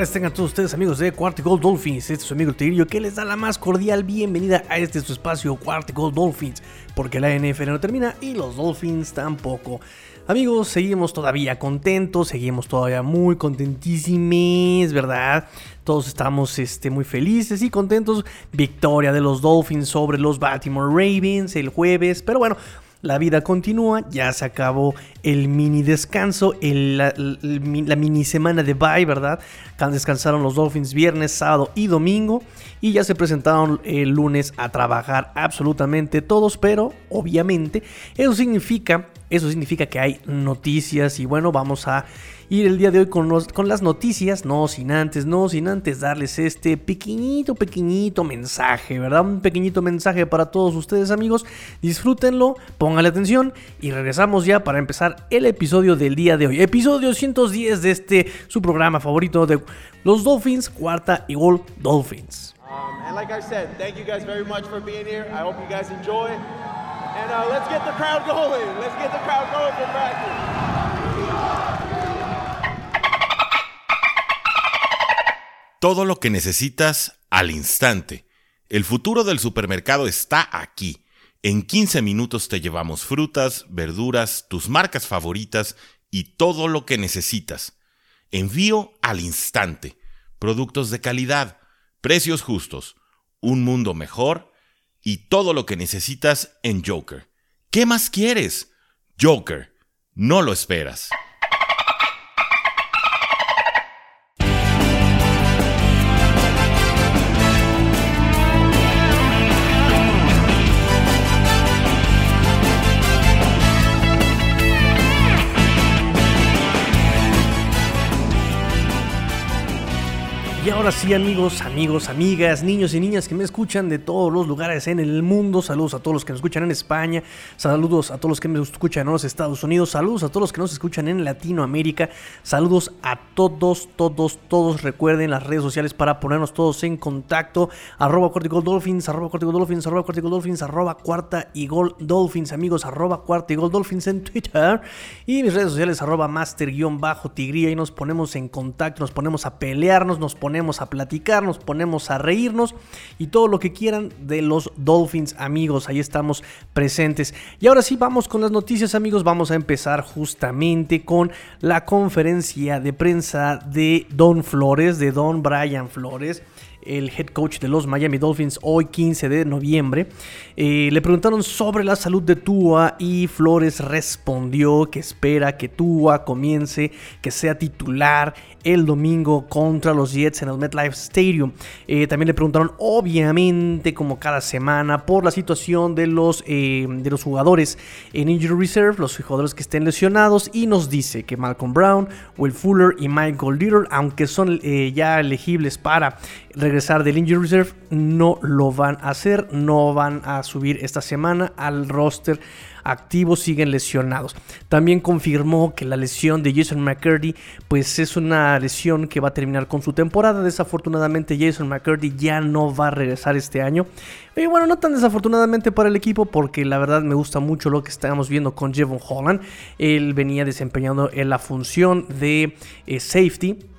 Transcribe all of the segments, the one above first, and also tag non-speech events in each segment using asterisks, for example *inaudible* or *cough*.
Tardes, tengan todos ustedes amigos de Cuarto Dolphins. Este es su amigo Tigrillo que les da la más cordial bienvenida a este su espacio Cuarto Dolphins. Porque la NFL no termina y los Dolphins tampoco. Amigos, seguimos todavía contentos, seguimos todavía muy contentísimos, ¿verdad? Todos estamos este, muy felices y contentos. Victoria de los Dolphins sobre los Baltimore Ravens el jueves. Pero bueno, la vida continúa, ya se acabó el mini descanso, la, la- la mini semana de bye, ¿verdad? Descansaron los Dolphins viernes, sábado y domingo y ya se presentaron el lunes a trabajar absolutamente todos, pero obviamente eso significa, eso significa que hay noticias y bueno, vamos a ir el día de hoy con, los- con las noticias, no sin antes, no sin antes darles este pequeñito, pequeñito mensaje, ¿verdad? Un pequeñito mensaje para todos ustedes amigos. Disfrútenlo, pónganle atención y regresamos ya para empezar el episodio del día de hoy. Episodio 110 de este, su programa favorito de los Dolphins, cuarta y gol Dolphins. Um, like I said, thank you guys very much for being here. I hope you guys enjoy. Crowd crowd. Todo lo que necesitas al instante. El futuro del supermercado está aquí. En 15 minutos te llevamos frutas, verduras, tus marcas favoritas y todo lo que necesitas. Envío al instante. Productos de calidad, precios justos, un mundo mejor y todo lo que necesitas en Joker. ¿Qué más quieres? Joker. No lo esperas. Ahora sí, amigos, amigos, amigas, niños y niñas que me escuchan de todos los lugares en el mundo. Saludos a todos los que nos escuchan en España. Saludos a todos los que me escuchan en los Estados Unidos. Saludos a todos los que nos escuchan en Latinoamérica. Saludos a todos, todos, todos. Recuerden las redes sociales para ponernos todos en contacto. Arroba Gol Dolphins, arroba Gol Dolphins, arroba Gol Dolphins, arroba Cuarta y Gol Dolphins, amigos, arroba Cuarta y Gol Dolphins en Twitter. Y mis redes sociales, arroba Master-Tigría. Y nos ponemos en contacto, nos ponemos a pelearnos, nos ponemos a platicar, nos ponemos a reírnos y todo lo que quieran de los Dolphins, amigos. Ahí estamos presentes. Y ahora sí, vamos con las noticias, amigos. Vamos a empezar justamente con la conferencia de prensa de Don Flores, de Don Brian Flores el head coach de los Miami Dolphins hoy 15 de noviembre. Eh, le preguntaron sobre la salud de Tua y Flores respondió que espera que Tua comience, que sea titular el domingo contra los Jets en el MetLife Stadium. Eh, también le preguntaron, obviamente, como cada semana, por la situación de los, eh, de los jugadores en Injury Reserve, los jugadores que estén lesionados, y nos dice que Malcolm Brown, Will Fuller y Michael Little, aunque son ya elegibles para regresar del Injury Reserve, no lo van a hacer, no van a subir esta semana al roster activos siguen lesionados. También confirmó que la lesión de Jason McCurdy pues es una lesión que va a terminar con su temporada. Desafortunadamente Jason McCurdy ya no va a regresar este año. Y bueno, no tan desafortunadamente para el equipo porque la verdad me gusta mucho lo que estamos viendo con Jevon Holland. Él venía desempeñando en la función de eh, safety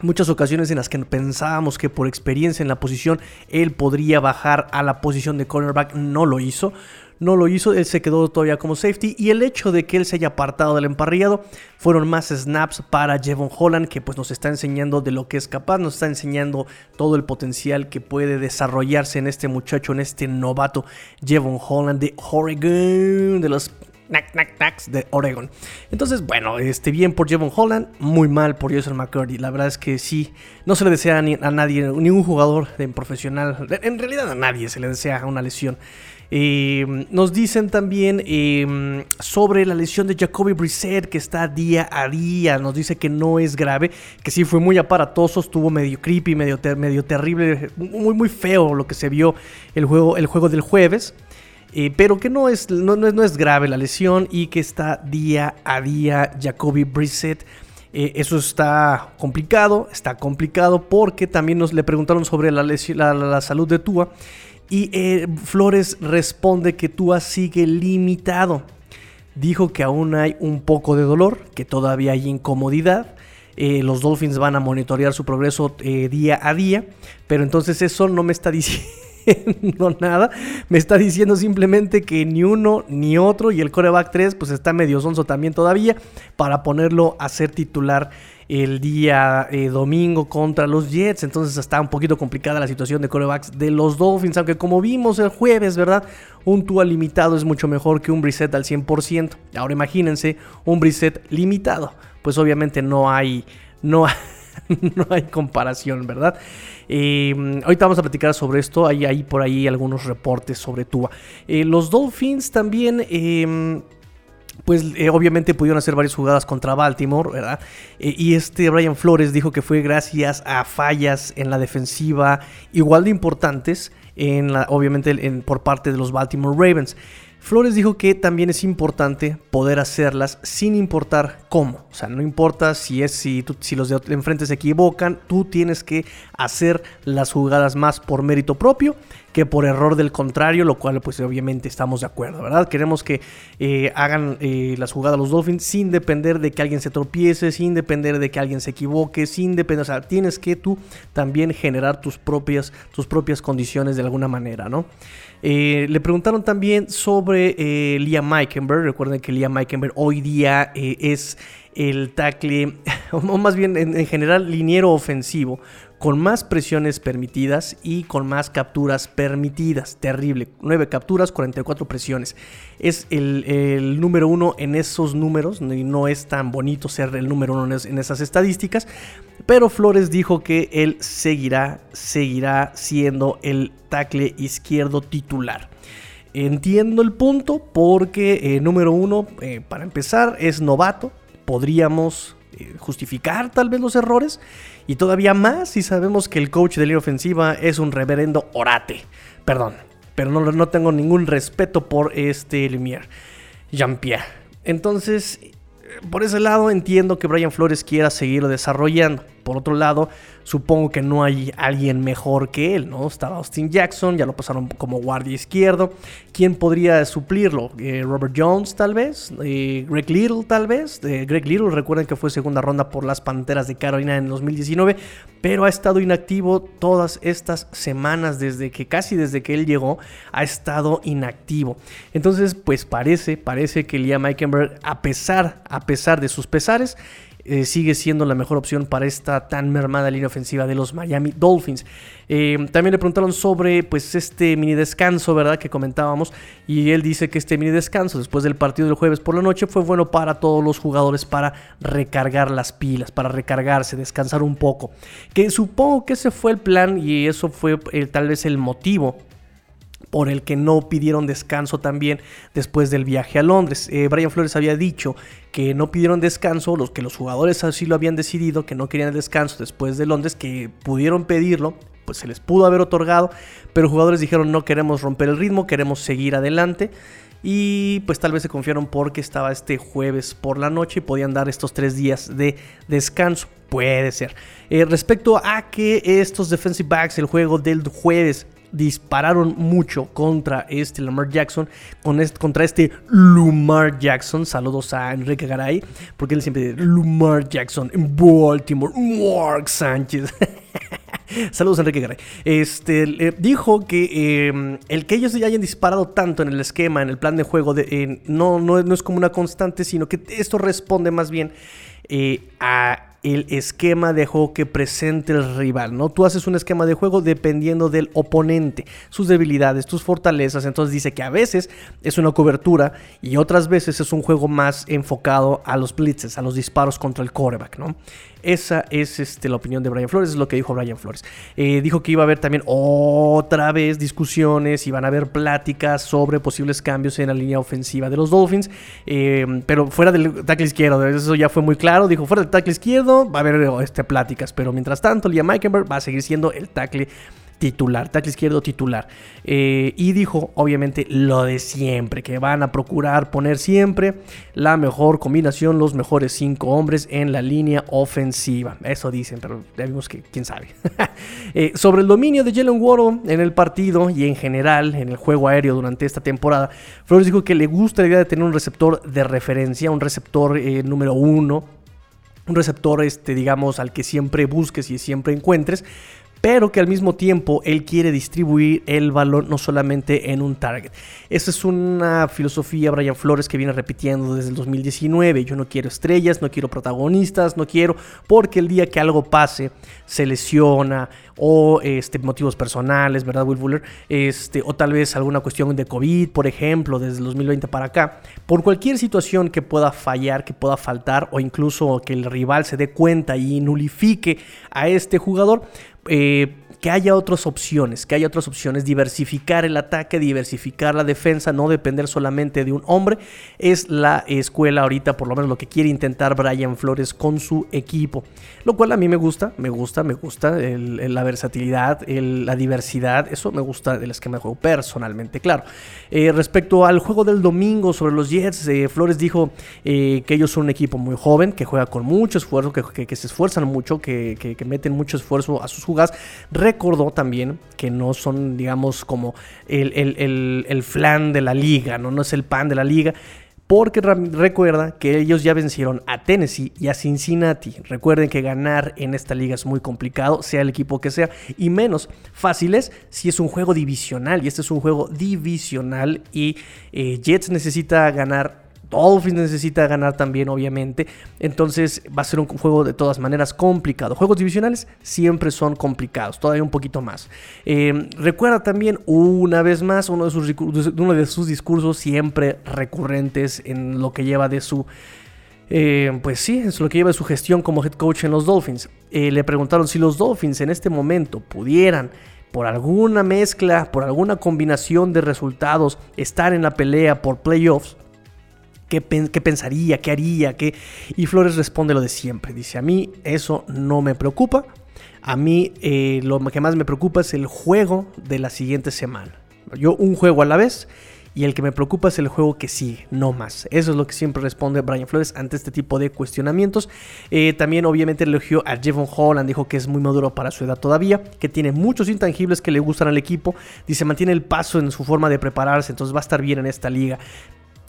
muchas ocasiones en las que pensábamos que por experiencia en la posición él podría bajar a la posición de cornerback, no lo hizo. No lo hizo, él se quedó todavía como safety y el hecho de que él se haya apartado del emparrillado fueron más snaps para Jevon Holland que pues nos está enseñando de lo que es capaz, nos está enseñando todo el potencial que puede desarrollarse en este muchacho, en este novato Jevon Holland de Oregon, de los Knack, knack, knacks de Oregon. Entonces, bueno, este, bien por Jevon Holland, muy mal por Jason McCurdy. La verdad es que sí, no se le desea ni a nadie, ningún jugador de profesional, en realidad a nadie se le desea una lesión. Eh, nos dicen también eh, sobre la lesión de Jacoby Brissett que está día a día. Nos dice que no es grave, que sí fue muy aparatoso, estuvo medio creepy, medio, medio terrible, muy, muy feo lo que se vio el juego, el juego del jueves. Eh, pero que no es, no, no es grave la lesión y que está día a día Jacoby Brissett. Eh, eso está complicado, está complicado porque también nos le preguntaron sobre la, la, salud de Tua y eh, Flores responde que Tua sigue limitado. Dijo que aún hay un poco de dolor, que todavía hay incomodidad. Los Dolphins van a monitorear su progreso día a día, pero entonces eso no me está diciendo *laughs* no nada. Me está diciendo simplemente que ni uno ni otro y el coreback 3 pues está medio sonso también todavía para ponerlo a ser titular el día eh, domingo contra los Jets. Entonces está un poquito complicada la situación de corebacks de los Dolphins. Aunque como vimos el jueves, ¿verdad? Un Tua limitado es mucho mejor que un Brissett al 100%. Ahora imagínense un Brissett limitado. Pues obviamente no hay... No hay *laughs* no hay comparación, ¿verdad? Eh, ahorita vamos a platicar sobre esto. Hay, por ahí algunos reportes sobre Tua. Eh, los Dolphins también. Em, pues eh, obviamente pudieron hacer varias jugadas contra Baltimore, ¿verdad? y este Brian Flores dijo que fue gracias a fallas en la defensiva igual de importantes, en obviamente por parte de los Baltimore Ravens. Flores dijo que también es importante poder hacerlas sin importar cómo. O sea, no importa si es si, los de enfrente se equivocan, tú tienes que hacer las jugadas más por mérito propio que por error del contrario, lo cual pues obviamente estamos de acuerdo, ¿verdad? Queremos que eh, hagan eh, las jugadas los Dolphins sin depender de que alguien se tropiece, sin depender de que alguien se equivoque, sin depender, o sea, tienes que tú también generar tus propias, tus propias condiciones de alguna manera, ¿no? Eh, le preguntaron también sobre Liam Meikenberg. Recuerden que Liam Meikenberg hoy día es el tackle, *laughs* o más bien en, en general, liniero ofensivo con más presiones permitidas y con más capturas permitidas. Terrible. 9 capturas, 44 presiones. Es el, número uno en esos números y no es tan bonito ser el número uno en, esas estadísticas. Pero Flores dijo que él seguirá, seguirá siendo el tackle izquierdo titular. Entiendo el punto porque eh, número uno, eh, para empezar, es novato. Podríamos eh, justificar tal vez los errores. Y todavía más si sabemos que el coach de línea ofensiva es un reverendo orate. Perdón, pero no, no tengo ningún respeto por este Lumière. Jean-Pierre. Entonces, por ese lado entiendo que Brian Flores quiera seguirlo desarrollando. Por otro lado, supongo que no hay alguien mejor que él, ¿no? Estaba Austin Jackson, ya lo pasaron como guardia izquierdo. ¿Quién podría suplirlo? Eh, Robert Jones, tal vez. Eh, Greg Little, tal vez. Eh, Greg Little, recuerden que fue segunda ronda por las Panteras de Carolina en 2019, pero ha estado inactivo todas estas semanas desde que, casi desde que él llegó, ha estado inactivo. Entonces, pues parece, parece que Liam Eikenberg, a pesar, a pesar de sus pesares, eh, sigue siendo la mejor opción para esta tan mermada línea ofensiva de los Miami Dolphins. Eh, también le preguntaron sobre pues este mini descanso, ¿verdad? Que comentábamos. Y él dice que este mini descanso después del partido del jueves por la noche fue bueno para todos los jugadores para recargar las pilas, para recargarse, descansar un poco. Que supongo que ese fue el plan y eso fue eh, tal vez el motivo por el que no pidieron descanso también después del viaje a Londres. Eh, Brian Flores había dicho que no pidieron descanso, los que los jugadores así lo habían decidido, que no querían descanso después de Londres, que pudieron pedirlo, pues se les pudo haber otorgado, pero los jugadores dijeron no queremos romper el ritmo, queremos seguir adelante. Y pues tal vez se confiaron porque estaba este jueves por la noche y podían dar estos tres días de descanso. Puede ser. Eh, respecto a que estos defensive backs, el juego del jueves dispararon mucho contra este Lamar Jackson, con contra este Lumar Jackson. Saludos a Enrique Garay, porque él siempre dice Lumar Jackson en Baltimore, Mark Sánchez. *laughs* Saludos Enrique Garay. Este, dijo que em, el que ellos ya hayan disparado tanto en el esquema, en el plan de juego, no, no, es como una constante, sino que esto responde más bien eh, a el esquema de juego que presente el rival, ¿no? Tú haces un esquema de juego dependiendo del oponente, sus debilidades, tus fortalezas, entonces dice que a veces es una cobertura y otras veces es un juego más enfocado a los blitzes, a los disparos contra el quarterback, ¿no? Esa es este, la opinión de Brian Flores, es lo que dijo Brian Flores. Eh, dijo que iba a haber también otra vez discusiones, iban a haber pláticas sobre posibles cambios en la línea ofensiva de los Dolphins, eh, pero fuera del tackle izquierdo, eso ya fue muy claro, dijo fuera del tackle izquierdo va a haber este, pláticas, pero mientras tanto Liam Meikenberg va a seguir siendo el tackle titular, tackle izquierdo titular. Eh, y dijo, obviamente, lo de siempre, que van a procurar poner siempre la mejor combinación, los mejores cinco hombres en la línea ofensiva. Eso dicen, pero ya vimos que quién sabe. *laughs* Eh, sobre el dominio de Jalen Waddle en el partido y en general en el juego aéreo durante esta temporada, Flores dijo que le gusta la idea de tener un receptor de referencia, un receptor eh, número uno, un receptor, este, digamos, al que siempre busques y siempre encuentres, pero que al mismo tiempo él quiere distribuir el valor no solamente en un target. Esa es una filosofía, Brian Flores, que viene repitiendo desde el 2019. Yo no quiero estrellas, no quiero protagonistas, no quiero, porque el día que algo pase, se lesiona o este, motivos personales, ¿verdad, Will Fuller? Este, o tal vez alguna cuestión de COVID, por ejemplo, desde el 2020 para acá. Por cualquier situación que pueda fallar, que pueda faltar, o incluso que el rival se dé cuenta y nulifique a este jugador, eh, que haya otras opciones, que haya otras opciones, diversificar el ataque, diversificar la defensa, no depender solamente de un hombre, es la escuela ahorita, por lo menos lo que quiere intentar Brian Flores con su equipo, lo cual a mí me gusta, me gusta, me gusta la versatilidad, la diversidad, eso me gusta del esquema de juego personalmente, claro. Eh, respecto al juego del domingo sobre los Jets, eh, Flores dijo que ellos son un equipo muy joven, que juega con mucho esfuerzo, que, se esfuerzan mucho, que meten mucho esfuerzo a sus jugadas recordó también que no son, digamos, como el, flan de la liga, ¿no? no es el pan de la liga. Porque recuerda que ellos ya vencieron a Tennessee y a Cincinnati. Recuerden que ganar en esta liga es muy complicado, sea el equipo que sea, y menos fácil es si es un juego divisional. Y este es un juego divisional y eh, Jets necesita ganar Dolphins necesita ganar también, obviamente. Entonces va a ser un juego de todas maneras complicado. Juegos divisionales siempre son complicados, todavía un poquito más. Eh, recuerda también, una vez más, uno de, sus, discursos siempre recurrentes en lo que lleva de su... Eh, pues sí, es lo que lleva de su gestión como head coach en los Dolphins. Eh, le preguntaron si los Dolphins en este momento pudieran por alguna mezcla, por alguna combinación de resultados, estar en la pelea por playoffs, ¿Qué, pensaría? ¿Qué haría? ¿Qué? Y Flores responde lo de siempre. Dice, a mí eso no me preocupa. A mí eh, lo que más me preocupa es el juego de la siguiente semana. Yo un juego a la vez y el que me preocupa es el juego que sigue, no más. Eso es lo que siempre responde Brian Flores ante este tipo de cuestionamientos. Eh, también obviamente elogió a Jevon Holland, dijo que es muy maduro para su edad todavía, que tiene muchos intangibles que le gustan al equipo, dice mantiene el paso en su forma de prepararse, entonces va a estar bien en esta liga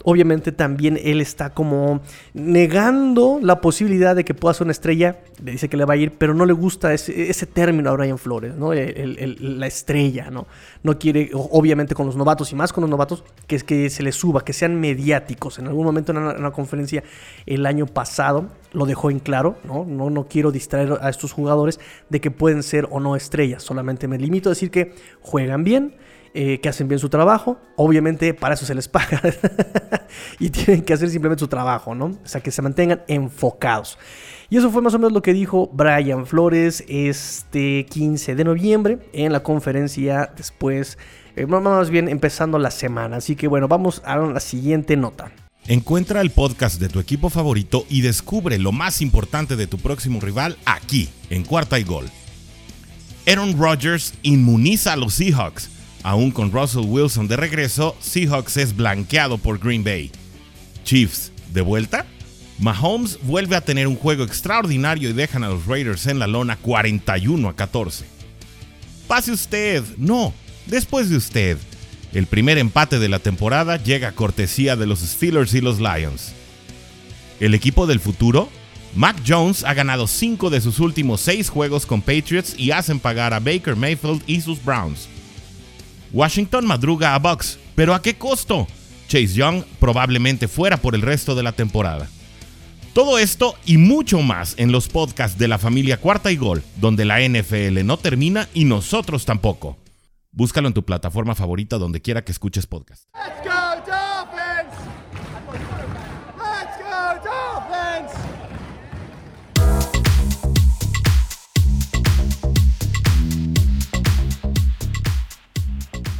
obviamente también él está como negando la posibilidad de que pueda ser una estrella. Le dice que le va a ir, pero no le gusta ese, término a Brian Flores, ¿no? la estrella, ¿no? No quiere, obviamente con los novatos y más con los novatos, que es que se les suba, que sean mediáticos. En algún momento en una, conferencia el año pasado lo dejó en claro, ¿no? ¿no? No quiero distraer a estos jugadores de que pueden ser o no estrellas. Solamente me limito a decir que juegan bien eh, que hacen bien su trabajo. Obviamente para eso se les paga. *laughs* y tienen que hacer simplemente su trabajo, ¿no? O sea, que se mantengan enfocados. Y eso fue más o menos lo que dijo Brian Flores este 15 de noviembre en la conferencia después, eh, más bien empezando la semana. Así que bueno, vamos a la siguiente nota. Encuentra el podcast de tu equipo favorito y descubre lo más importante de tu próximo rival aquí, en Cuarta y Gol. Aaron Rodgers inmuniza a los Seahawks Aún con Russell Wilson de regreso, Seahawks es blanqueado por Green Bay. Chiefs, ¿de vuelta? Mahomes vuelve a tener un juego extraordinario y dejan a los Raiders en la lona 41 a 14. Pase usted, no, después de usted. El primer empate de la temporada llega a cortesía de los Steelers y los Lions. El equipo del futuro, Mac Jones ha ganado 5 de sus últimos 6 juegos con Patriots y hacen pagar a Baker Mayfield y sus Browns. Washington madruga a Bucks, pero ¿a qué costo? Chase Young probablemente fuera por el resto de la temporada. Todo esto y mucho más en los podcasts de la familia Cuarta y Gol, donde la NFL no termina y nosotros tampoco. Búscalo en tu plataforma favorita donde quiera que escuches podcast.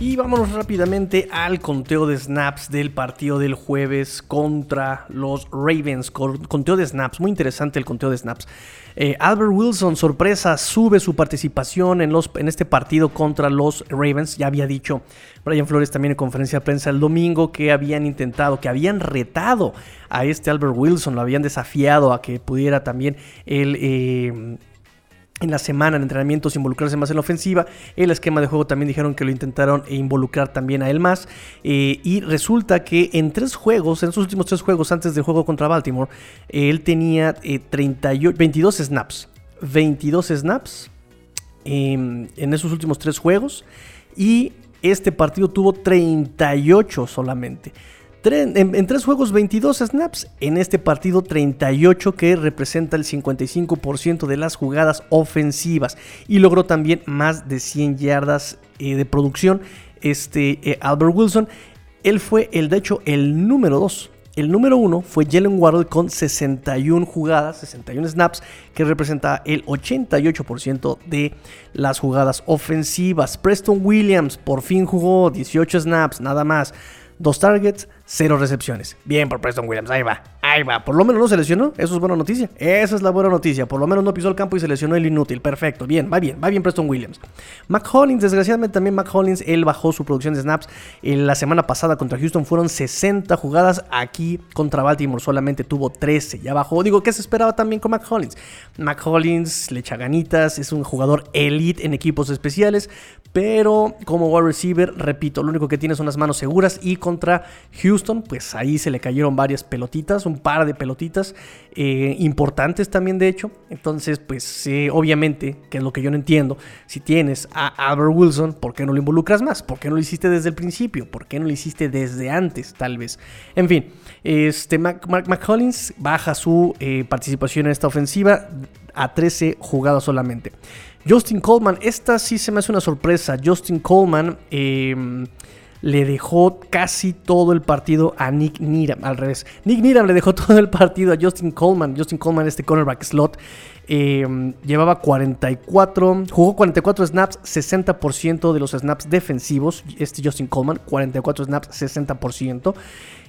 Y vámonos rápidamente al conteo de snaps del partido del jueves contra los Ravens. Conteo de snaps, muy interesante el conteo de snaps. Eh, Albert Wilson, sorpresa, sube su participación en, los, en este partido contra los Ravens. Ya había dicho Brian Flores también en conferencia de prensa el domingo que habían intentado, que habían retado a este Albert Wilson, lo habían desafiado a que pudiera también el... en la semana en entrenamientos involucrarse más en la ofensiva. El esquema de juego también dijeron que lo intentaron involucrar también a él más. Eh, y resulta que en tres juegos, en sus últimos tres juegos antes del juego contra Baltimore, él tenía 22 eh, snaps. 22 snaps em, en esos últimos tres juegos. Y este partido tuvo 38 solamente. En, tres juegos 22 snaps, en este partido 38 que representa el 55% de las jugadas ofensivas y logró también más de 100 yardas eh, de producción este eh, Albert Wilson. Él fue el de hecho el número 2. El número 1 fue Jalen Waddle con 61 jugadas, 61 snaps, que representa el 88% de las jugadas ofensivas. Preston Williams por fin jugó 18 snaps, nada más. Dos targets, cero recepciones. Bien por Preston Williams, ahí va, ahí va. Por lo menos no se lesionó, eso es buena noticia. Esa es la buena noticia. Por lo menos no pisó el campo y se lesionó el inútil. Perfecto, bien, va bien, va bien Preston Williams. Mac Hollins, desgraciadamente también Mac Hollins, él bajó su producción de snaps. En la semana pasada contra Houston fueron 60 jugadas. Aquí contra Baltimore solamente tuvo 13. Ya bajó. Digo, ¿qué se esperaba también con Mac Hollins? Mac Hollins le echa ganitas, es un jugador elite en equipos especiales. Pero como wide receiver, repito, lo único que tiene son las manos seguras. Y contra Houston, pues ahí se le cayeron varias pelotitas, un par de pelotitas eh, importantes también, de hecho. Entonces, pues obviamente, que es lo que yo no entiendo, si tienes a Albert Wilson, ¿por qué no lo involucras más? ¿Por qué no lo hiciste desde el principio? ¿Por qué no lo hiciste desde antes, tal vez? En fin, este Mac, McCollins baja su eh, participación en esta ofensiva a 13 jugadas solamente. Justin Coleman, esta sí se me hace una sorpresa. Justin Coleman em, le dejó casi todo el partido a Nick Needham, al revés. Nick Needham le dejó *laughs* todo el partido a Justin Coleman. Justin Coleman, este cornerback slot, em, llevaba 44, jugó 44 snaps, 60% de los snaps defensivos. Este Justin Coleman, 44 snaps, 60%.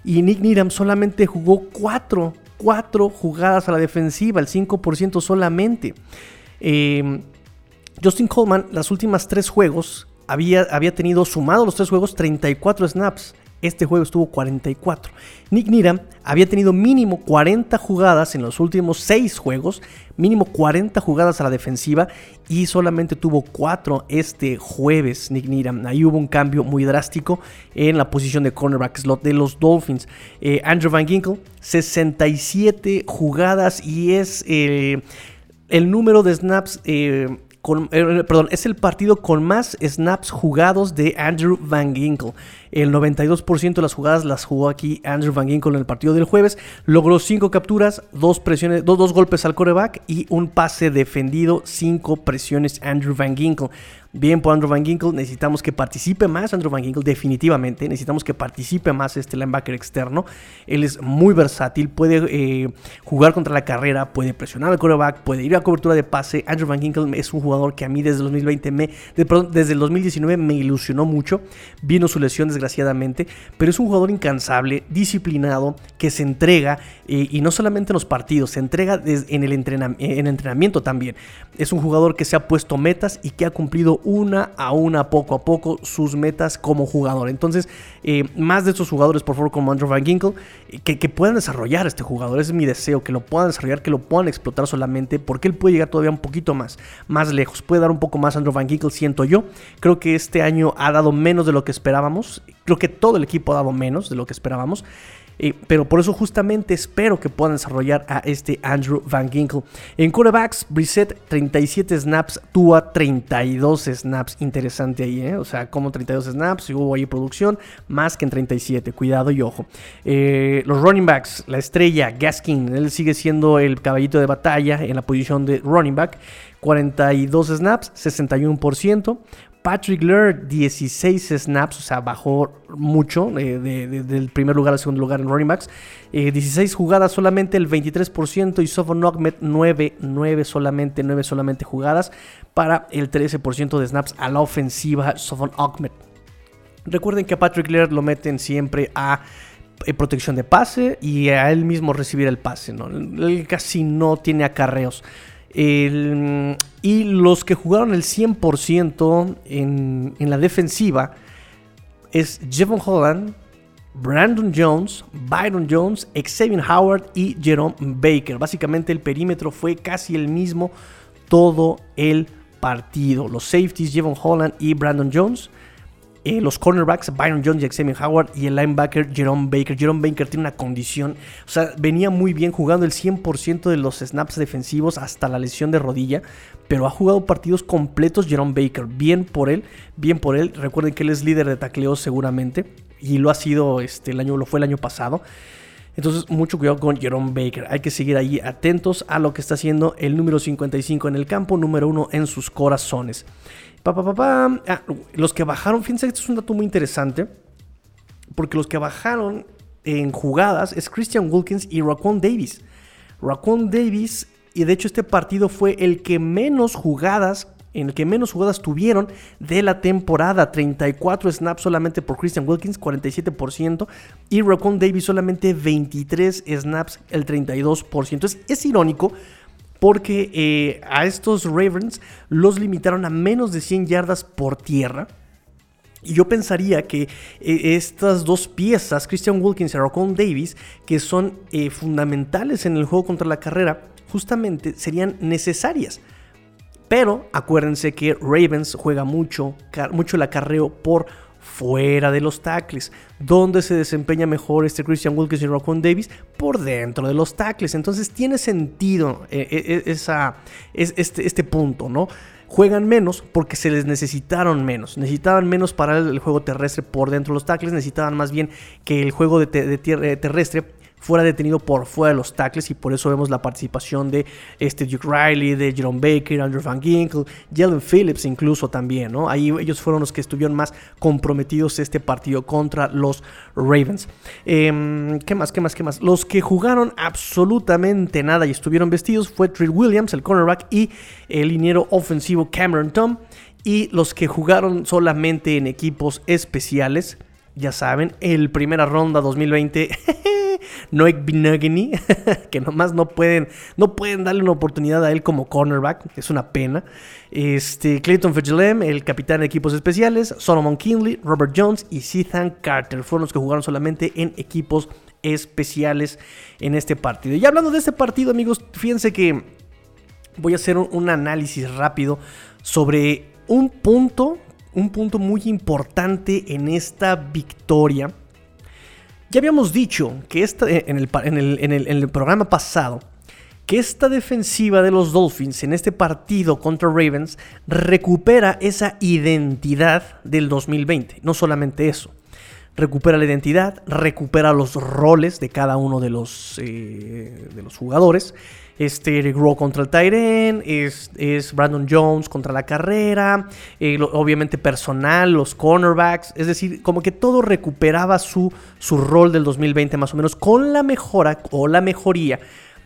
Y Nick Needham solamente jugó 4, 4 jugadas a la defensiva, el 5% solamente. Eh, Justin Coleman, las últimas tres juegos, había, había tenido sumado los tres juegos 34 snaps. Este juego estuvo 44. Nick Needham había tenido mínimo 40 jugadas en los últimos 6 juegos, mínimo 40 jugadas a la defensiva y solamente tuvo 4 este jueves Nick Needham. Ahí hubo un cambio muy drástico en la posición de cornerback slot de los Dolphins. Eh, Andrew Van Ginkle, 67 jugadas y es eh, el número de snaps eh, eh, perdón, es el partido con más snaps jugados de Andrew Van Ginkle. El 92% de las jugadas las jugó aquí Andrew Van Ginkle en el partido del jueves. Logró 5 capturas, 2 presiones, dos, golpes al coreback y un pase defendido, 5 presiones Andrew Van Ginkle. Bien por Andrew Van Ginkle, necesitamos que participe más Andrew Van Ginkle, definitivamente. Necesitamos que participe más este linebacker externo. Él es muy versátil, puede eh, jugar contra la carrera, puede presionar al quarterback, puede ir a cobertura de pase. Andrew Van Ginkle es un jugador que a mí desde el 2020 me, desde el 2019 me ilusionó mucho. Vino su lesión desgraciadamente, pero es un jugador incansable, disciplinado, que se entrega eh, y no solamente en los partidos, se entrega en el en entrenamiento también. Es un jugador que se ha puesto metas y que ha cumplido una a una, poco a poco, sus metas como jugador. Entonces, eh, más de estos jugadores, por favor, como Andrew Van Ginkle, eh, que, puedan desarrollar este jugador. Ese es mi deseo, que lo puedan desarrollar, que lo puedan explotar solamente, porque él puede llegar todavía un poquito más, más lejos. Puede dar un poco más Andrew Van Ginkle, siento yo. Creo que este año ha dado menos de lo que esperábamos. Creo que todo el equipo ha dado menos de lo que esperábamos. Pero por eso justamente espero que puedan desarrollar a este Andrew Van Ginkle. En quarterbacks, Brissett 37 snaps, Tua 32 snaps. Interesante ahí, ¿eh? O sea, como 32 snaps, y hubo ahí producción, más que en 37. Cuidado y ojo. Eh, los running backs, la estrella, Gaskin, él sigue siendo el caballito de batalla en la posición de running back. 42 snaps, 61%. Patrick Laird, 16 snaps, o sea, bajó mucho eh, del primer lugar al segundo lugar en running backs. 16 eh, jugadas solamente, el 23%. Y Sofon Ahmed, 9, 9 solamente, 9 solamente jugadas para el 13% de snaps a la ofensiva. Sofon Ahmed. Recuerden que a Patrick Laird lo meten siempre a eh, protección de pase y a él mismo recibir el pase. ¿no? Él casi no tiene acarreos. Y los que jugaron el 100% en, en la defensiva es Jevon Holland, Brandon Jones, Byron Jones, Xavier Howard y Jerome Baker. Básicamente el perímetro fue casi el mismo todo el partido. Los safeties, Jevon Holland y Brandon Jones. Eh, los cornerbacks, Byron Jones y Xavier Howard. Y el linebacker, Jerome Baker. Jerome Baker tiene una condición. O sea, venía muy bien jugando el 100% de los snaps defensivos hasta la lesión de rodilla. Pero ha jugado partidos completos Jerome Baker. Bien por él, bien por él. Recuerden que él es líder de tacleos seguramente y lo ha sido este, el año, lo fue el año pasado. Entonces, mucho cuidado con Jerome Baker. Hay que seguir ahí atentos a lo que está haciendo el número 55 en el campo, número 1 en sus corazones. Ah, los que bajaron, fíjense, esto es un dato muy interesante. Porque los que bajaron en jugadas es Christian Wilkins y Raquan Davis. Raquan Davis, y de hecho este partido fue el que menos jugadas en el que menos jugadas tuvieron de la temporada. 34 snaps solamente por Christian Wilkins, 47%. Y Raccoon Davis solamente 23 snaps, el 32%. Es, es irónico porque eh, a estos Ravens los limitaron a menos de 100 yardas por tierra. Y yo pensaría que eh, estas dos piezas, Christian Wilkins y Raccoon Davis, que son eh, fundamentales en el juego contra la carrera, justamente serían necesarias pero acuérdense que Ravens juega mucho, mucho el acarreo por fuera de los tackles. ¿Dónde se desempeña mejor este Christian Wilkins y Rockwell Davis? Por dentro de los tackles. Entonces tiene sentido eh, eh, eh, esa, este, este punto, ¿no? Juegan menos porque se les necesitaron menos. Necesitaban menos para el juego terrestre por dentro de los tackles. Necesitaban más bien que el juego de, de terrestre fuera detenido por fuera de los tackles y por eso vemos la participación de este Duke Riley, de Jerome Baker, Andrew Van Ginkle, Jalen Phillips incluso también, ¿no? Ahí ellos fueron los que estuvieron más comprometidos este partido contra los Ravens. Em, ¿Qué más? ¿Qué más? ¿Qué más? Los que jugaron absolutamente nada y estuvieron vestidos fue Trill Williams, el cornerback, y el liniero ofensivo Cameron Tom. Y los que jugaron solamente en equipos especiales, ya saben, el primera ronda 2020 *laughs* Noek Binagini, *laughs* que nomás no pueden, no pueden darle una oportunidad a él como cornerback, es una pena. Este, Clayton Fitzgerald, el capitán de equipos especiales, Solomon Kinley, Robert Jones y Ethan Carter fueron los que jugaron solamente en equipos especiales en este partido. Y hablando de este partido, amigos, fíjense que voy a hacer un análisis rápido sobre un punto, un punto muy importante en esta victoria ya habíamos dicho que esta, eh, en, el, programa pasado que esta defensiva de los Dolphins en este partido contra Ravens recupera esa identidad del 2020. No solamente eso, recupera la identidad, recupera los roles de cada uno de los, eh, de los jugadores este Eric Rowe contra el Tyren, es, es, Brandon Jones contra la carrera, eh, obviamente personal, los cornerbacks, es decir, como que todo recuperaba su, su rol del 2020 más o menos con la mejora o la mejoría,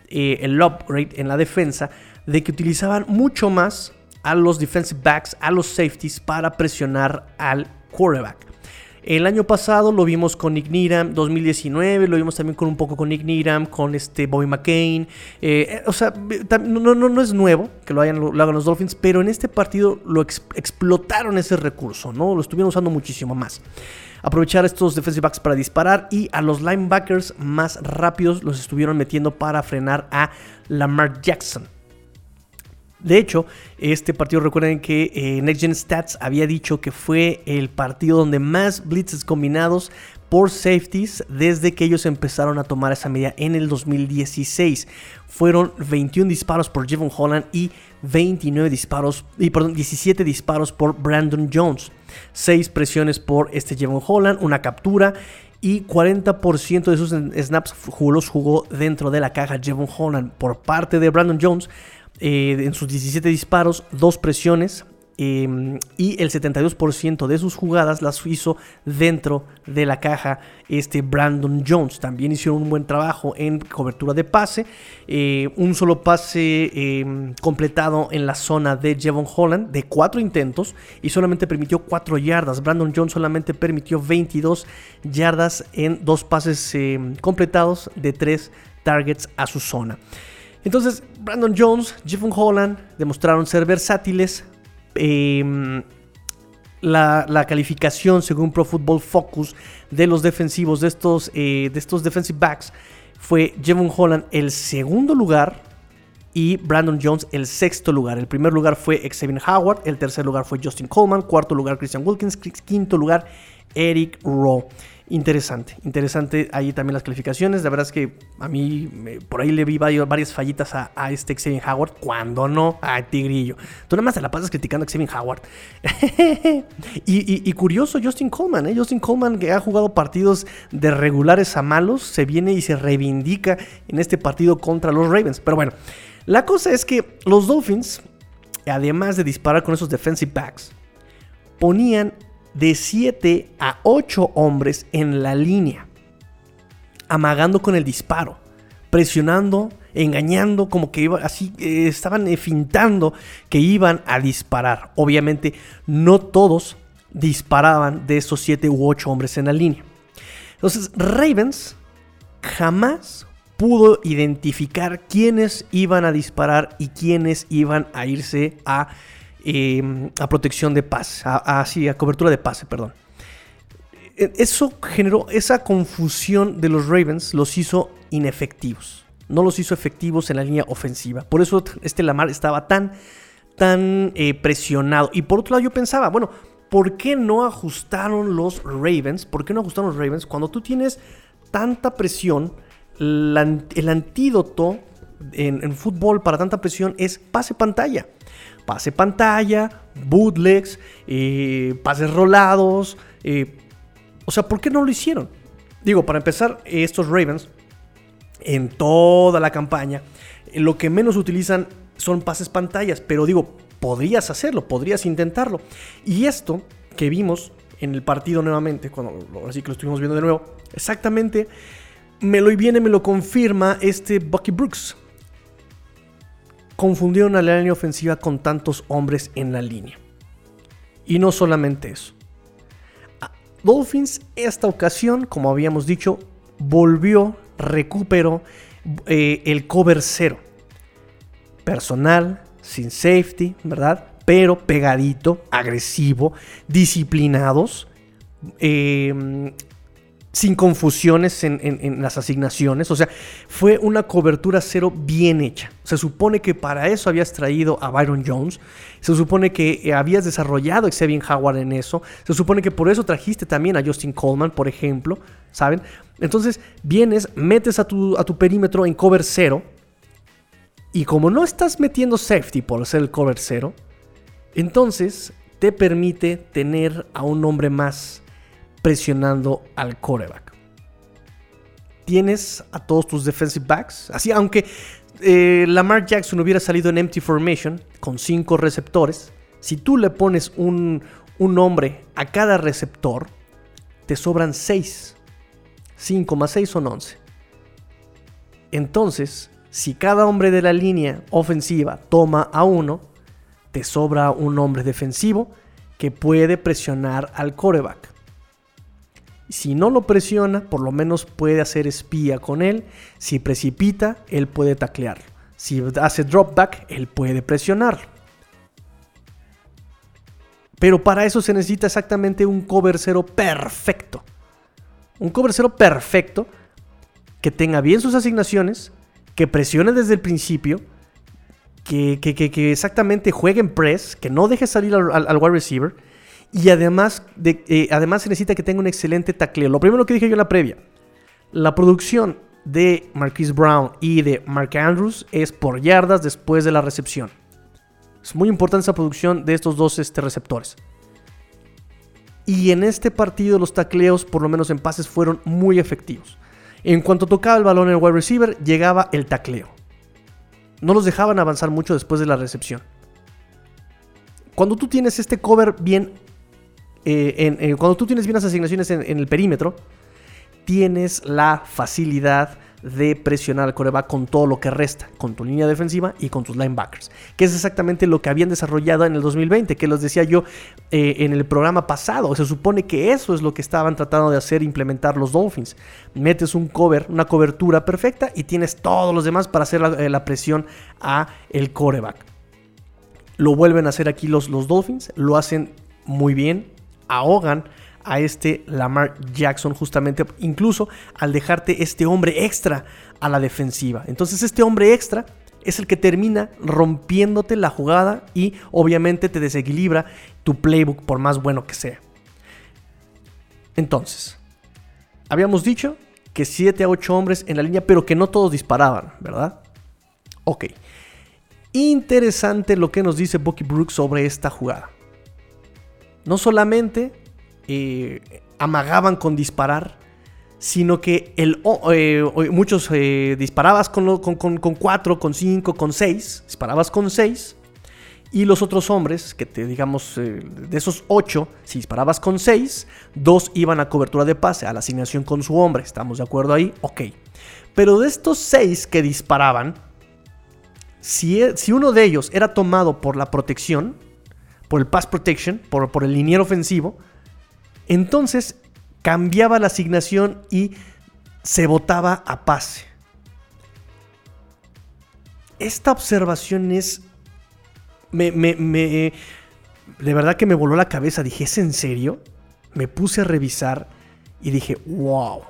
eh, el upgrade en la defensa, de que utilizaban mucho más a los defensive backs, a los safeties para presionar al quarterback. El año pasado lo vimos con Nick Needham, 2019 lo vimos también con un poco con Nick con este Bobby McCain. Eh, o sea, no, no, no, es nuevo que lo, hayan, hagan los Dolphins, pero en este partido lo explotaron ese recurso, ¿no? Lo estuvieron usando muchísimo más. Aprovechar estos defensive backs para disparar y a los linebackers más rápidos los estuvieron metiendo para frenar a Lamar Jackson. De hecho, este partido recuerden que eh, Next Gen Stats había dicho que fue el partido donde más blitzes combinados por safeties desde que ellos empezaron a tomar esa medida en el 2016. Fueron 21 disparos por Jevon Holland y 29 disparos, y perdón, 17 disparos por Brandon Jones. 6 presiones por este Jevon Holland, una captura y 40% de sus snaps los jugó dentro de la caja Jevon Holland por parte de Brandon Jones. Eh, en sus 17 disparos, dos presiones, em, y el 72% de sus jugadas las hizo dentro de la caja este Brandon Jones. También hicieron un buen trabajo en cobertura de pase. Eh, un solo pase em, completado en la zona de Jevon Holland de cuatro intentos y solamente permitió 4 yardas. Brandon Jones solamente permitió 22 yardas en dos pases em, completados de 3 targets a su zona. Entonces, Brandon Jones, Jeffon Holland demostraron ser versátiles. Em, la, calificación según Pro Football Focus de los defensivos de estos, eh, de estos defensive backs fue Jevon Holland el segundo lugar y Brandon Jones el sexto lugar. El primer lugar fue Xavier Howard, el tercer lugar fue Justin Coleman, cuarto lugar Christian Wilkins, quinto lugar Eric Rowe. Interesante, interesante ahí también las calificaciones. La verdad es que a mí por ahí le vi varias fallitas a, este Xavier Howard, cuando no a Tigrillo. Tú nada más te la pasas criticando a Xavier Howard. *laughs* y, curioso, Justin Coleman, ¿eh? Justin Coleman que ha jugado partidos de regulares a malos, se viene y se reivindica en este partido contra los Ravens. Pero bueno, la cosa es que los Dolphins, además de disparar con esos defensive backs, ponían de 7 a 8 hombres en la línea, amagando con el disparo, presionando, engañando, como que iba, así eh, estaban eh, fintando que iban a disparar. Obviamente, no todos disparaban de esos 7 u 8 hombres en la línea. Entonces, Ravens jamás pudo identificar quiénes iban a disparar y quiénes iban a irse a Em, a protección de pase, a, a cobertura de pase, perdón. E, eso generó esa confusión de los Ravens, los hizo inefectivos. No los hizo efectivos en la línea ofensiva. Por eso este Lamar estaba tan, tan eh, presionado. Y por otro lado yo pensaba, bueno, ¿por qué no ajustaron los Ravens? ¿Por qué no ajustaron los Ravens cuando tú tienes tanta presión? el antídoto en, fútbol para tanta presión es pase pantalla pase pantalla, bootlegs, eh, pases rolados. Eh, o sea, ¿por qué no lo hicieron? Digo, para empezar, estos Ravens, en toda la campaña, lo que menos utilizan son pases pantallas. Pero digo, podrías hacerlo, podrías intentarlo. Y esto que vimos en el partido nuevamente, cuando que lo estuvimos viendo de nuevo, exactamente me lo viene, me lo confirma este Bucky Brooks confundieron a la línea ofensiva con tantos hombres en la línea. Y no solamente eso. Dolphins esta ocasión, como habíamos dicho, volvió, recuperó eh, el cover cero. Personal, sin safety, ¿verdad? Pero pegadito, agresivo, disciplinados. Eh, sin confusiones en, las asignaciones. O sea, fue una cobertura cero bien hecha. Se supone que para eso habías traído a Byron Jones. Se supone que eh, habías desarrollado a Xavier Howard en eso. Se supone que por eso trajiste también a Justin Coleman, por ejemplo. ¿Saben? Entonces, vienes, metes a tu, a tu perímetro en cover cero. Y como no estás metiendo safety por hacer el cover cero, entonces te permite tener a un hombre más presionando al coreback. Tienes a todos tus defensive backs, así aunque eh, Lamar Jackson hubiera salido en empty formation con cinco receptores, si tú le pones un, un hombre a cada receptor, te sobran 6. 5 más 6 son 11. Entonces, si cada hombre de la línea ofensiva toma a uno, te sobra un hombre defensivo que puede presionar al coreback. Si no lo presiona, por lo menos puede hacer espía con él. Si precipita, él puede taclear. Si hace drop back, él puede presionarlo. Pero para eso se necesita exactamente un cover cero perfecto. Un cover cero perfecto que tenga bien sus asignaciones, que presione desde el principio, que, exactamente juegue en press, que no deje salir al wide receiver y además, de, eh, además se necesita que tenga un excelente tacleo. Lo primero que dije yo en la previa, la producción de Marquise Brown y de Mark Andrews es por yardas después de la recepción. Es muy importante esa producción de estos dos este, receptores. Y en este partido los tacleos, por lo menos en pases, fueron muy efectivos. En cuanto tocaba el balón el wide receiver, llegaba el tacleo. No los dejaban avanzar mucho después de la recepción. cuando tú tienes este cover bien, eh, eh, cuando tú tienes bien las asignaciones en, el perímetro, tienes la facilidad de presionar al coreback con todo lo que resta, con tu línea defensiva y con tus linebackers, que es exactamente lo que habían desarrollado en el 2020, que los decía yo eh, en el programa pasado. Se supone que eso es lo que estaban tratando de hacer, implementar los Dolphins. Metes un cover, una cobertura perfecta y tienes todos los demás para hacer la, eh, presión a el coreback. Lo vuelven a hacer aquí los, los Dolphins, lo hacen muy bien, ahogan a este Lamar Jackson justamente incluso al dejarte este hombre extra a la defensiva. Entonces este hombre extra es el que termina rompiéndote la jugada y obviamente te desequilibra tu playbook por más bueno que sea. Entonces, habíamos dicho que 7 a 8 hombres en la línea, pero que no todos disparaban, ¿verdad? Ok. Interesante lo que nos dice Bucky Brooks sobre esta jugada. No solamente eh, amagaban con disparar, sino que el, eh, muchos eh, disparabas con, con, con, 4, con 5, con 6, disparabas con 6, y los otros hombres, que te digamos, de esos 8, si disparabas con 6, 2 iban a cobertura de pase, a la asignación con su hombre, ¿estamos de acuerdo ahí? Ok. Pero de estos 6 que disparaban, si, e, si, uno de ellos era tomado por la protección, por el pass protection, por, el liniero ofensivo, entonces cambiaba la asignación y se votaba a pase. Esta observación es... Me, de verdad que me voló la cabeza. Dije, ¿es en serio? Me puse a revisar y dije, wow.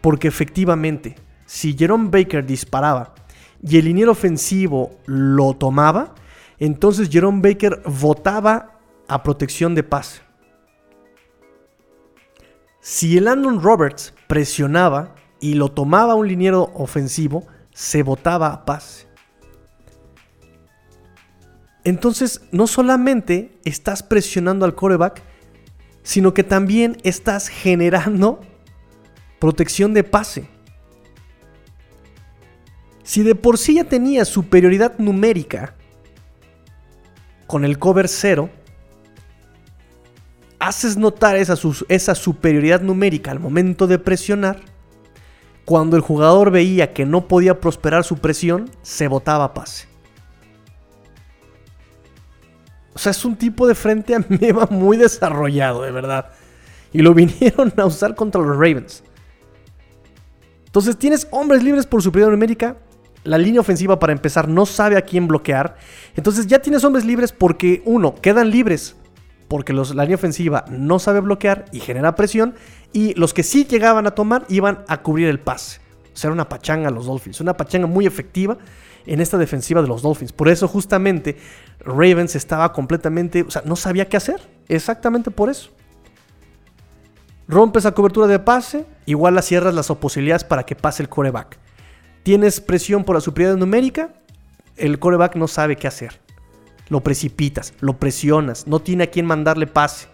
Porque efectivamente, si Jerome Baker disparaba y el liniero ofensivo lo tomaba, entonces Jerome Baker votaba a protección de pase. Si el Andon Roberts presionaba y lo tomaba un liniero ofensivo, se votaba a pase. Entonces, no solamente estás presionando al coreback, sino que también estás generando protección de pase. Si de por sí ya tenía superioridad numérica con el cover 0, haces notar esa, esa superioridad numérica al momento de presionar, cuando el jugador veía que no podía prosperar su presión, se botaba pase. O sea, es un tipo de frente a meva muy desarrollado, de verdad. Y lo vinieron a usar contra los Ravens. Entonces tienes hombres libres por superioridad numérica. La línea ofensiva para empezar no sabe a quién bloquear. Entonces ya tienes hombres libres porque, uno, quedan libres porque los, la línea ofensiva no sabe bloquear y genera presión, y los que sí llegaban a tomar iban a cubrir el pase. O sea, era una pachanga los Dolphins, una pachanga muy efectiva en esta defensiva de los Dolphins. Por eso justamente Ravens estaba completamente, o sea, no sabía qué hacer, exactamente por eso. Rompes la cobertura de pase, igual la cierras las posibilidades para que pase el coreback. Tienes presión por la superioridad numérica, el coreback no sabe qué hacer lo precipitas, lo presionas, no tiene a quién mandarle pase.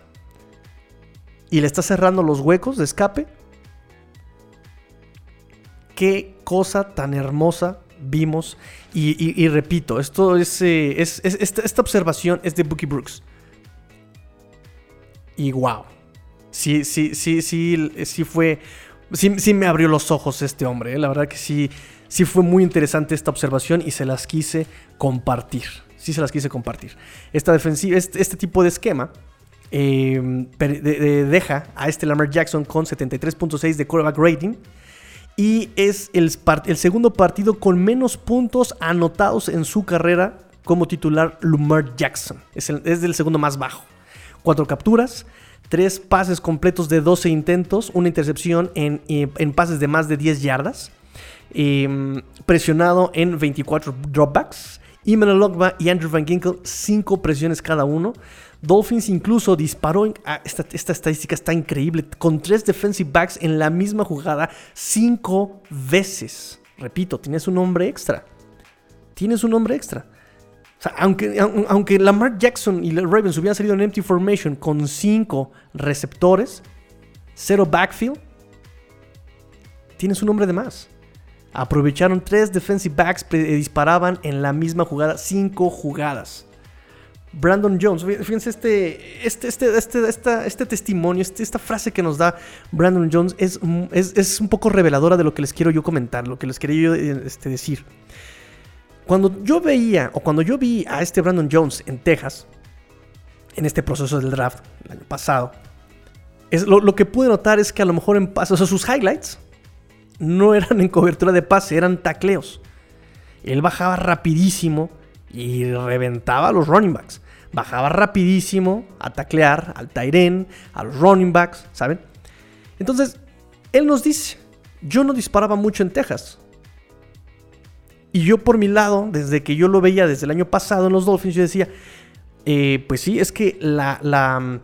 Y le estás cerrando los huecos de escape. Qué cosa tan hermosa vimos. Y, repito, esto eh, es, esta, observación es de Bookie Brooks. Y wow. Sí, sí, sí, sí, sí fue. Sí, sí me abrió los ojos este hombre. Eh. La verdad que sí, sí fue muy interesante esta observación y se las quise compartir sí se las quise compartir. Esta defensiva, este, este tipo de esquema em, deja a este Lamar Jackson con 73.6 de quarterback rating. Y es el, segundo partido con menos puntos anotados en su carrera como titular Lamar Jackson. Es el, es segundo más bajo. Cuatro capturas, tres pases completos de 12 intentos, una intercepción en, en pases de más de 10 yardas. Em, presionado en 24 dropbacks Iman Logba y Andrew Van Ginkel, cinco presiones cada uno. Dolphins incluso disparó, ah, esta, estadística está increíble, con tres defensive backs en la misma jugada cinco veces. Repito, tienes un hombre extra. Tienes un hombre extra. Aunque, aunque Lamar Jackson y Ravens hubieran salido en empty formation con cinco receptores, cero backfield, tienes un hombre de más. Aprovecharon tres defensive backs, que disparaban en la misma jugada, cinco jugadas. Brandon Jones. Fíjense, este, este, este, este, este testimonio, este, esta frase que nos da Brandon Jones es, es, es, un poco reveladora de lo que les quiero yo comentar, lo que les quería yo este, decir. Cuando yo veía, o cuando yo vi a este Brandon Jones en Texas, en este proceso del draft el año pasado, es, lo, lo que pude notar es que a lo mejor en pasos, o sea, sus highlights no eran en cobertura de pase, eran tacleos. Él bajaba rapidísimo y reventaba a los running backs. Bajaba rapidísimo a taclear al Tyren, a los running backs, ¿saben? Entonces, él nos dice, yo no disparaba mucho en Texas. Y yo por mi lado, desde que yo lo veía desde el año pasado en los Dolphins, yo decía, eh, pues sí, es que la, la,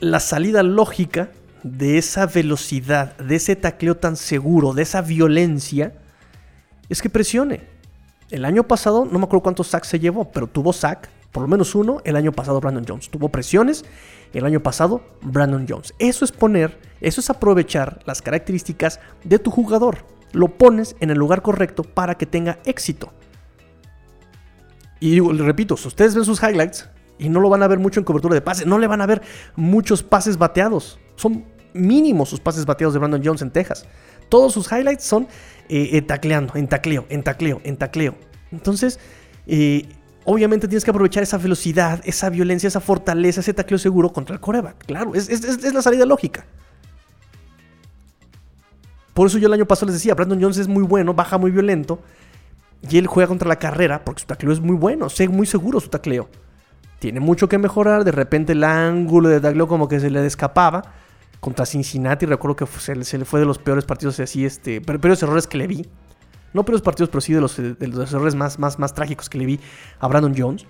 la salida lógica de esa velocidad, de ese tacleo tan seguro, de esa violencia, es que presione. El año pasado, no me acuerdo cuántos sacks se llevó, pero tuvo sack, por lo menos uno, el año pasado Brandon Jones. Tuvo presiones, el año pasado Brandon Jones. Eso es poner, eso es aprovechar las características de tu jugador. Lo pones en el lugar correcto para que tenga éxito. Y repito, si ustedes ven sus highlights y no lo van a ver mucho en cobertura de pases, no le van a ver muchos pases bateados. Son mínimos sus pases bateados de Brandon Jones en Texas. Todos sus highlights son eh, eh, tacleando, en tacleo, en tacleo, en tacleo. Entonces, eh, obviamente tienes que aprovechar esa velocidad, esa violencia, esa fortaleza, ese tacleo seguro contra el coreback. Claro, es, es, la salida lógica. Por eso yo el año pasado les decía, Brandon Jones es muy bueno, baja muy violento. Y él juega contra la carrera porque su tacleo es muy bueno, sé muy seguro su tacleo. Tiene mucho que mejorar, de repente el ángulo de tacleo como que se le escapaba contra Cincinnati. Recuerdo que se, le fue de los peores partidos así, este, peores errores que le vi. No peores partidos, pero sí de los, errores más, más, más trágicos que le vi a Brandon Jones.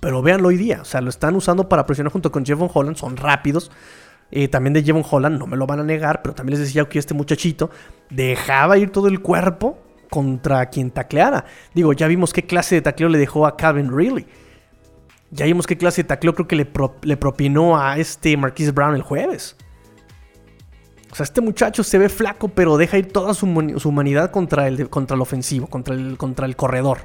Pero véanlo hoy día. O sea, lo están usando para presionar junto con Jevon Holland. Son rápidos. Eh, también de Jevon Holland, no me lo van a negar. Pero también les decía que este muchachito dejaba ir todo el cuerpo contra quien tacleara. Digo, ya vimos qué clase de tacleo le dejó a Calvin Ridley. Ya vimos qué clase de tacleo creo que le, propinó a este Marquise Brown el jueves. O sea, este muchacho se ve flaco, pero deja ir toda su, humanidad contra el, contra el ofensivo, contra el, contra el corredor.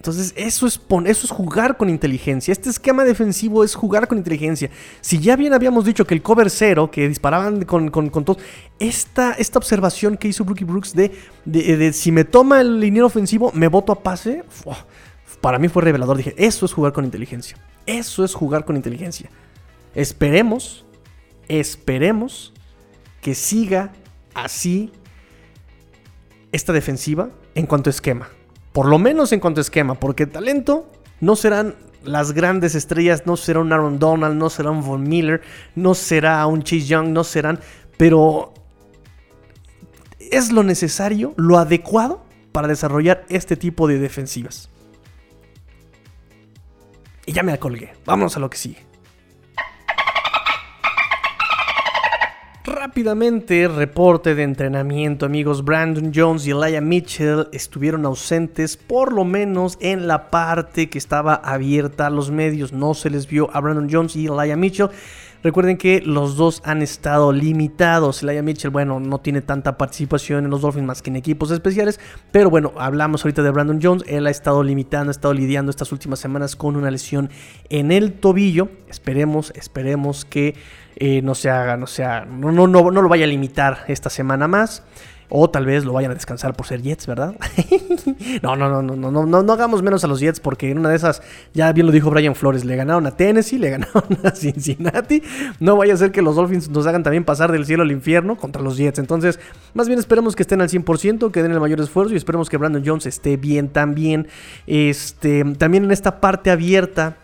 Entonces, eso es, eso es jugar con inteligencia. Este esquema defensivo es jugar con inteligencia. Si ya bien habíamos dicho que el cover cero, que disparaban con, con, todos, esta, esta observación que hizo Brookie Brooks de, de, si me toma el liniero ofensivo, me voto a pase, para mí fue revelador. Dije, eso es jugar con inteligencia. Eso es jugar con inteligencia. Esperemos, esperemos que siga así esta defensiva en cuanto a esquema. Por lo menos en cuanto a esquema, porque talento no serán las grandes estrellas, no será un Aaron Donald, no será un Von Miller, no será un Chase Young, no serán, pero es lo necesario, lo adecuado para desarrollar este tipo de defensivas. Y ya me colgué. Vámonos a lo que sigue. Rápidamente, reporte de entrenamiento, amigos. Brandon Jones y Elijah Mitchell estuvieron ausentes, por lo menos en la parte que estaba abierta a los medios. No se les vio a Brandon Jones y Elijah Mitchell. Recuerden que los dos han estado limitados. Elijah Mitchell, bueno, no tiene tanta participación en los Dolphins más que en equipos especiales. Pero bueno, hablamos ahorita de Brandon Jones. Él ha estado limitando, ha estado lidiando estas últimas semanas con una lesión en el tobillo. Esperemos, esperemos que eh, no se haga, no sea, no, no, no, no lo vaya a limitar esta semana más. O tal vez lo vayan a descansar por ser Jets, ¿verdad? *laughs* no, no, no, no, no, no, no, no hagamos menos a los Jets porque en una de esas, ya bien lo dijo Brian Flores, le ganaron a Tennessee, le *laughs* ganaron a Cincinnati. No vaya a ser que los Dolphins nos hagan también pasar del cielo al infierno contra los Jets. Entonces, más bien esperemos que estén al 100%, que den el mayor esfuerzo y esperemos que Brandon Jones esté bien también. Este, también en esta parte abierta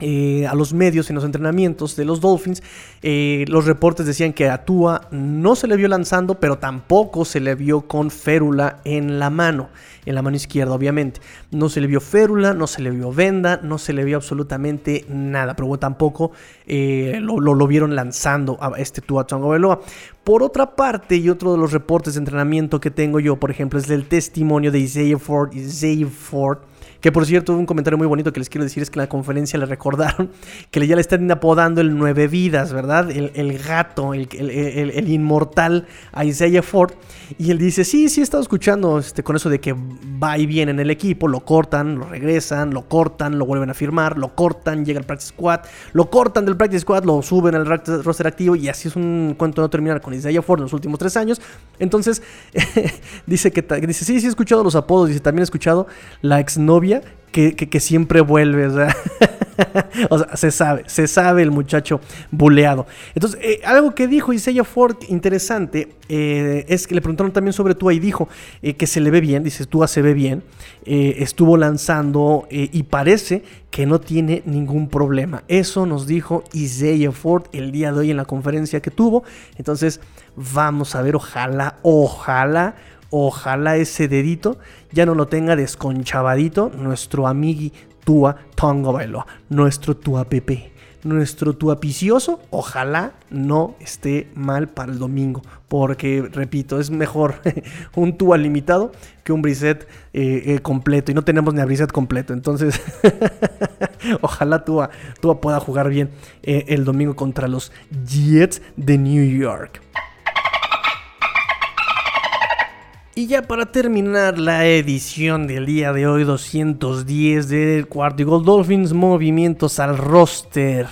eh, a los medios en los entrenamientos de los Dolphins, eh, los reportes decían que a Tua no se le vio lanzando, pero tampoco se le vio con férula en la mano, en la mano izquierda obviamente. No se le vio férula, no se le vio venda, no se le vio absolutamente nada, pero tampoco eh, lo, vieron lanzando a este Tua Tonga Por otra parte, y otro de los reportes de entrenamiento que tengo yo, por ejemplo, es del testimonio de Isaiah Ford. Isaiah Ford Que por cierto, un comentario muy bonito que les quiero decir es que en la conferencia le recordaron *laughs* que ya le están apodando el nueve vidas, ¿verdad? El, gato, el, inmortal Isaiah Ford. Y él dice, sí, sí, he estado escuchando este, con eso de que va y viene en el equipo, lo cortan, lo regresan, lo cortan, lo vuelven a firmar, lo cortan, llega al practice squad, lo cortan del practice squad, lo suben al roster activo y así es un cuento no terminar con Isaiah Ford en los últimos tres años. Entonces, *laughs* dice que dice, sí, sí he escuchado los apodos, dice, también he escuchado la exnovia que, siempre vuelve, *laughs* o sea, se sabe, se sabe el muchacho buleado. Entonces, eh, algo que dijo Isaiah Ford interesante eh, es que le preguntaron también sobre Tua y dijo eh, que se le ve bien, dice Tua se ve bien, estuvo lanzando y parece que no tiene ningún problema. Eso nos dijo Isaiah Ford el día de hoy en la conferencia que tuvo. Entonces, vamos a ver, ojalá, ojalá Ojalá ese dedito ya no lo tenga desconchavadito nuestro amigui Tua Tongo Bailoa, nuestro Tua Pepe, nuestro Tua Picioso. Ojalá no esté mal para el domingo, porque repito, es mejor *laughs* un Tua limitado que un Brisset eh, eh, completo y no tenemos ni a Brisset completo. Entonces, *laughs* ojalá Tua, Tua pueda jugar bien eh, el domingo contra los Jets de New York. Y ya para terminar la edición del día de hoy 210 del Gold Dolphins, movimientos al roster.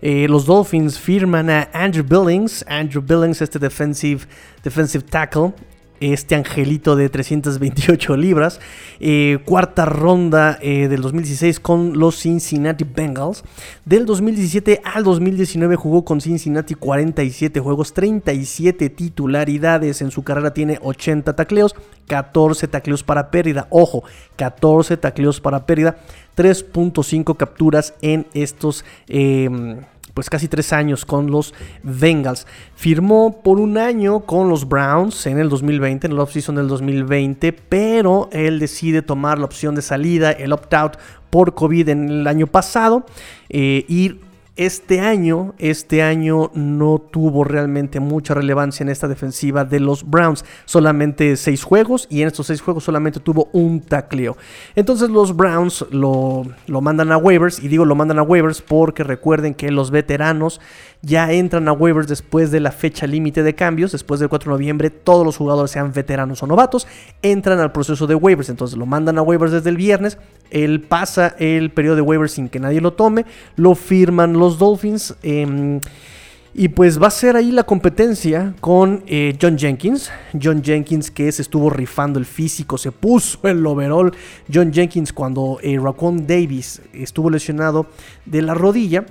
Eh, los Dolphins firman a Andrew Billings, Andrew Billings, este defensive, defensive tackle, este angelito de 328 libras. Eh, cuarta ronda eh, del 2016 con los Cincinnati Bengals. Del 2017 al 2019 jugó con Cincinnati 47 juegos, 37 titularidades. En su carrera tiene 80 tacleos, 14 tacleos para pérdida. Ojo, 14 tacleos para pérdida. 3.5 capturas en estos em, pues casi tres años con los Bengals. Firmó por un año con los Browns en el 2020, en el offseason del 2020, pero él decide tomar la opción de salida, el opt-out por COVID en el año pasado, eh, ir este año, este año no tuvo realmente mucha relevancia en esta defensiva de los Browns. Solamente seis juegos y en estos seis juegos solamente tuvo un tacleo. Entonces los Browns lo, lo mandan a waivers y digo lo mandan a waivers porque recuerden que los veteranos ya entran a waivers después de la fecha límite de cambios, después del 4 de noviembre, todos los jugadores, sean veteranos o novatos, entran al proceso de waivers. Entonces lo mandan a waivers desde el viernes, él pasa el periodo de waivers sin que nadie lo tome, lo firman los Dolphins. Em, y pues va a ser ahí la competencia con eh, John Jenkins. John Jenkins que se estuvo rifando el físico, se puso el overall. John Jenkins cuando eh, Davis estuvo lesionado de la rodilla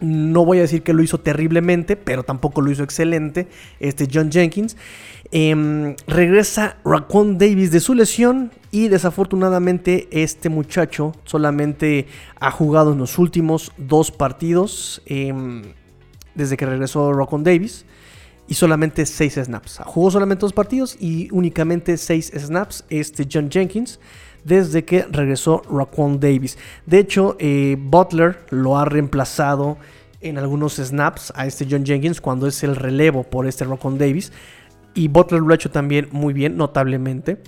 no voy a decir que lo hizo terriblemente, pero tampoco lo hizo excelente. Este John Jenkins. Em, regresa Raquan Davis de su lesión. Y desafortunadamente este muchacho solamente ha jugado en los últimos dos partidos. Em, desde que regresó Raquan Davis. Y solamente seis snaps. Jugó solamente dos partidos y únicamente seis snaps. Este John Jenkins desde que regresó Raquan Davis. De hecho, eh, Butler lo ha reemplazado en algunos snaps a este John Jenkins cuando es el relevo por este Raquan Davis. Y Butler lo ha hecho también muy bien, notablemente.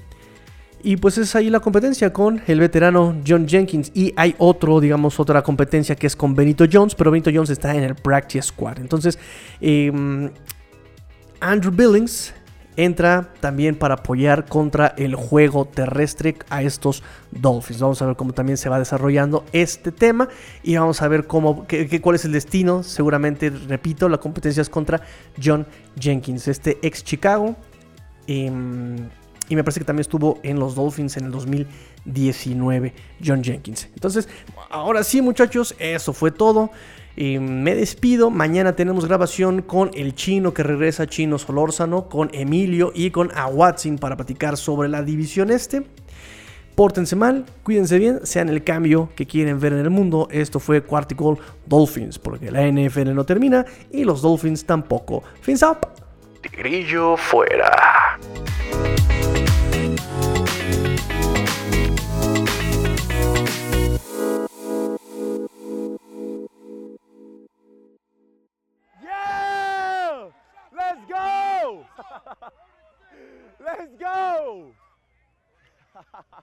Y pues es ahí la competencia con el veterano John Jenkins. Y hay otro, digamos, otra competencia que es con Benito Jones, pero Benito Jones está en el Practice Squad. Entonces, em, Andrew Billings entra también para apoyar contra el juego terrestre a estos Dolphins. Vamos a ver cómo también se va desarrollando este tema y vamos a ver cómo, cuál es el destino. Seguramente, repito, la competencia es contra John Jenkins, este ex Chicago. Em, y me parece que también estuvo en los Dolphins en el 2019, John Jenkins. Entonces, ahora sí, muchachos, eso fue todo me despido. Mañana tenemos grabación con el chino que regresa, Chino Solórzano, con Emilio y con Awatsin para platicar sobre la división este. Pórtense mal, cuídense bien, sean el cambio que quieren ver en el mundo. Esto fue Quarticle Dolphins, porque la NFL no termina y los Dolphins tampoco. Fins up. Fuera. *laughs* Let's go! *laughs*